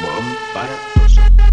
Bombatoso.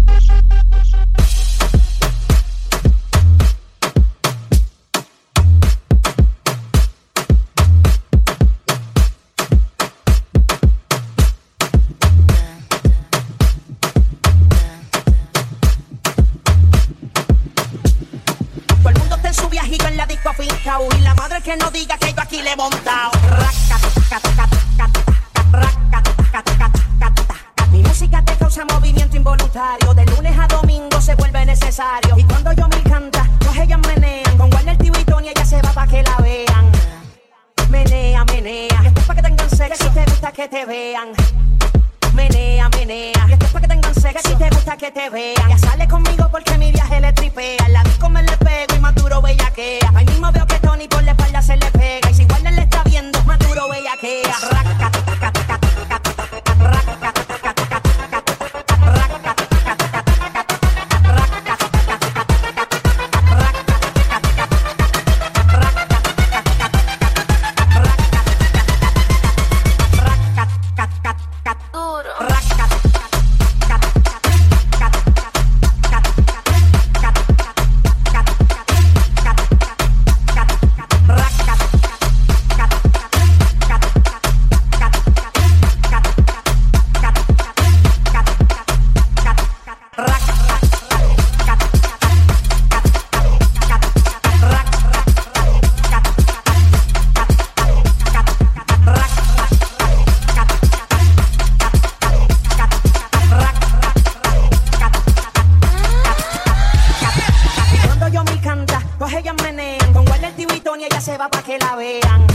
la vean.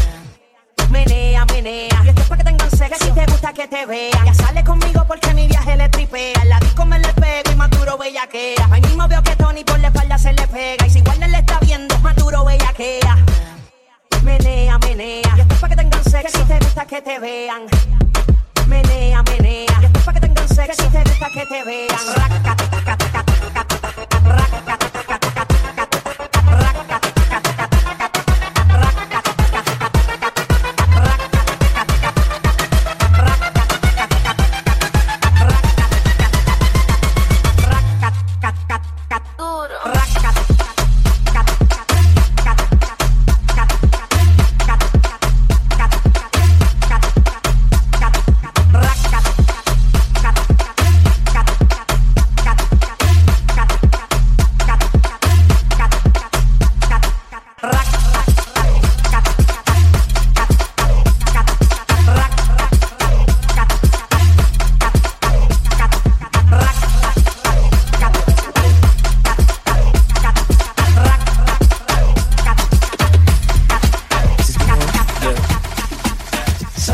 Menea, menea. Y esto es para que tengan sexo. Que si te gusta que te vean. Ya sale conmigo porque mi viaje le tripea. La disco me le pego y Maduro bellaquea. Ahí mismo veo que Tony por la espalda se le pega. Y si Warner le está viendo, Maduro bellaquea. Menea, menea. Y esto es para que tengan sexo. Que si te gusta que te vean. Menea, menea. Y esto es para que tengan sexo. Que si te gusta que te vean. Racata.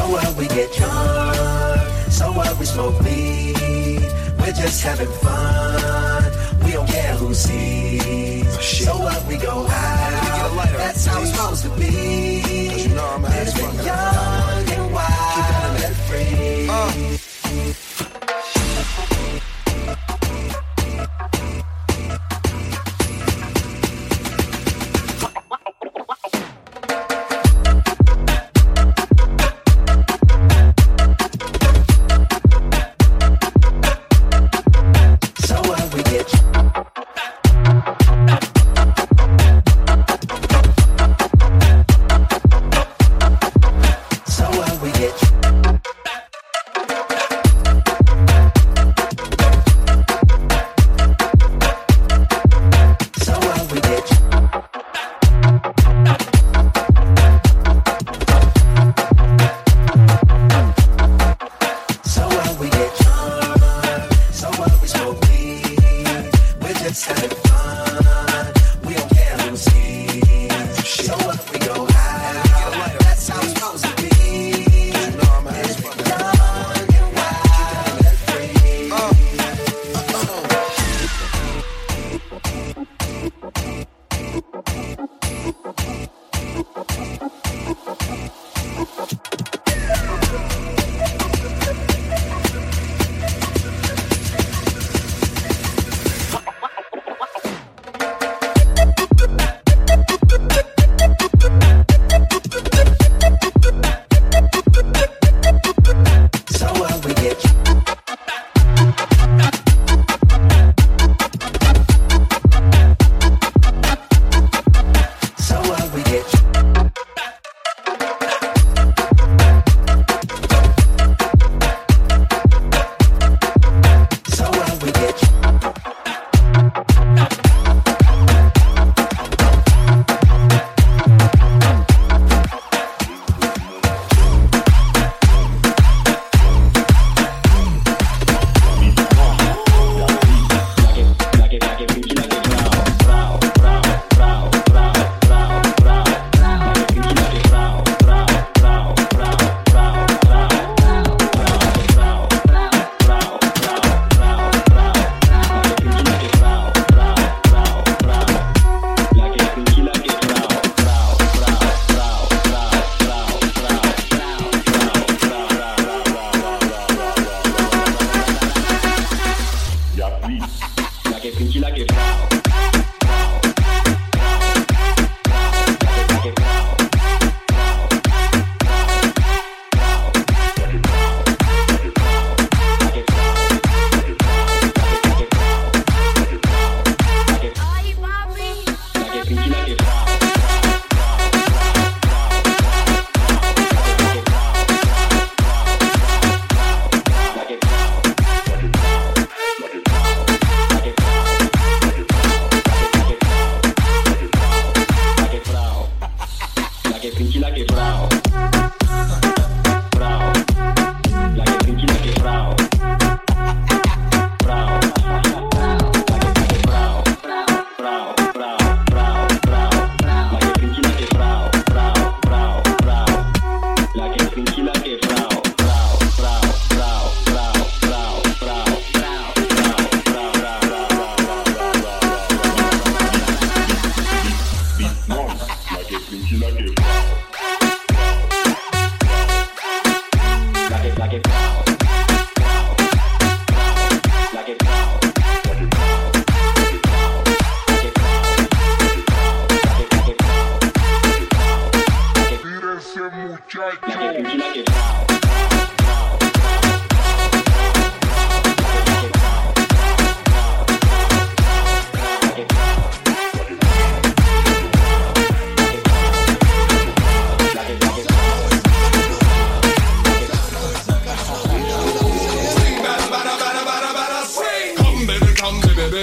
So what we get drunk, so what we smoke weed. We're just having fun, we don't care who sees. Oh, shit. So what we go out, that's how it's supposed to be. You know I'm Living young and wild, and free. Uh.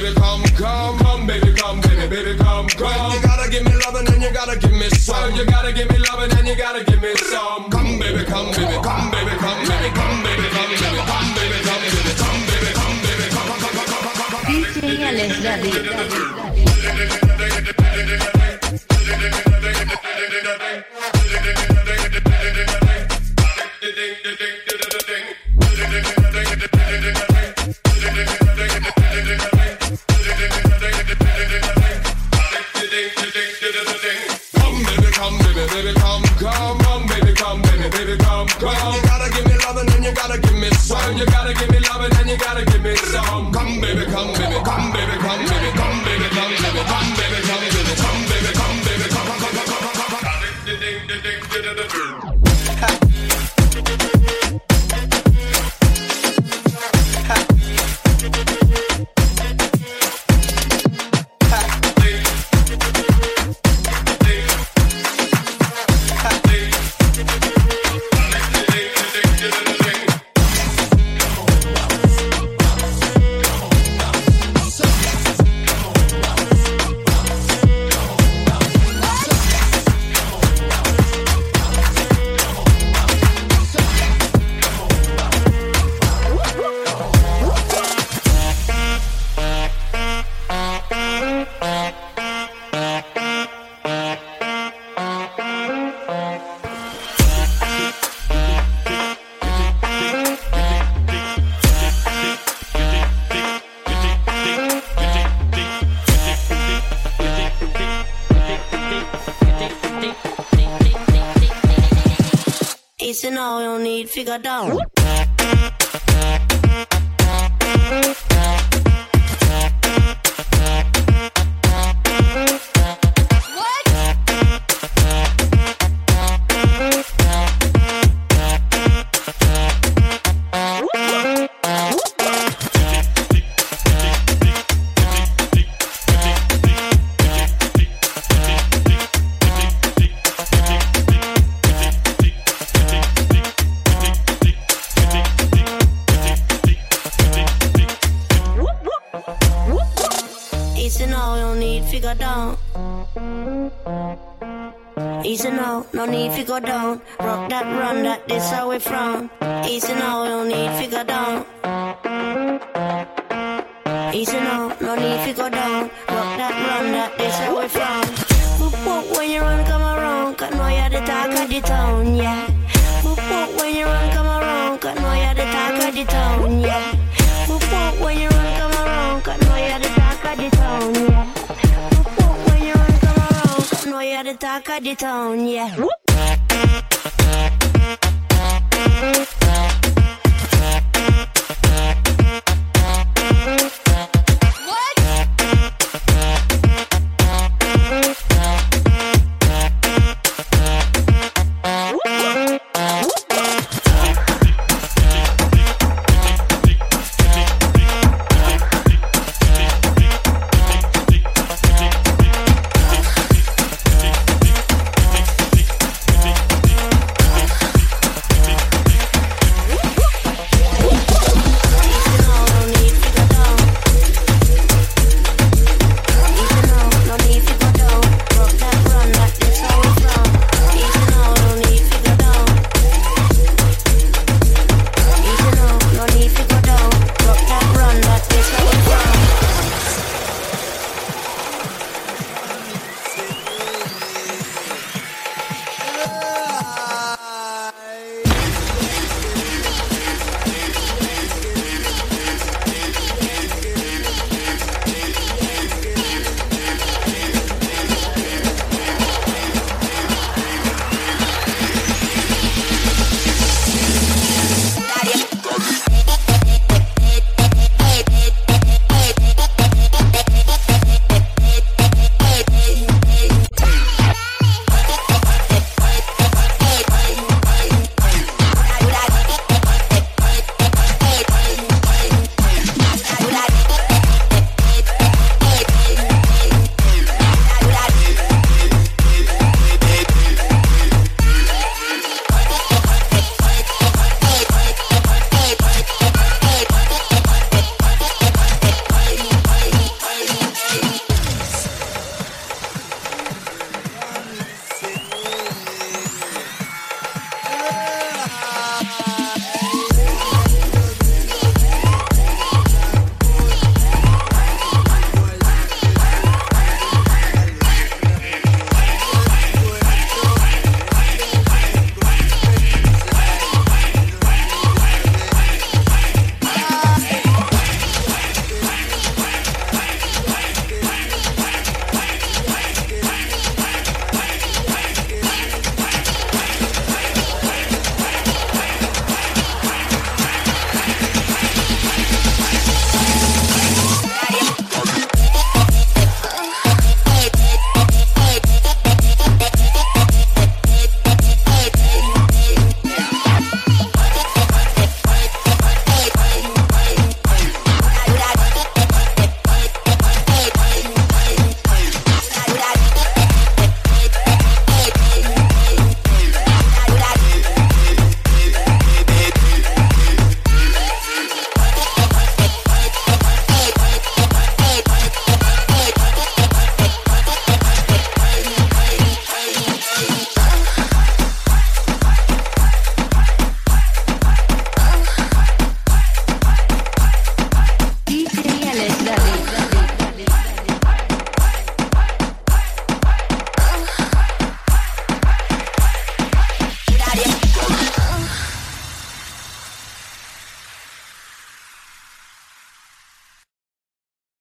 Baby, come, come, come, baby, come, baby, baby, come, come. You gotta give me loving and you gotta give me some. You gotta give me loving and you gotta give me some. Come, baby, come, baby, come, baby, come, baby, come, baby, come, baby, come, baby, come, baby, come, baby, come, baby, come, come, come, come, come, come. DJ Alex David. end of the And all you need, figure down. No need to go down. Rock that run that this how we from. And all you need go down. And all, no need to go down. Rock that run that this how we from. Boop boop when you run come around, cause know you're the talk of the town, yeah. Boop boop when you run come around, cause know you're the talk of the town, the talk of the town, yeah.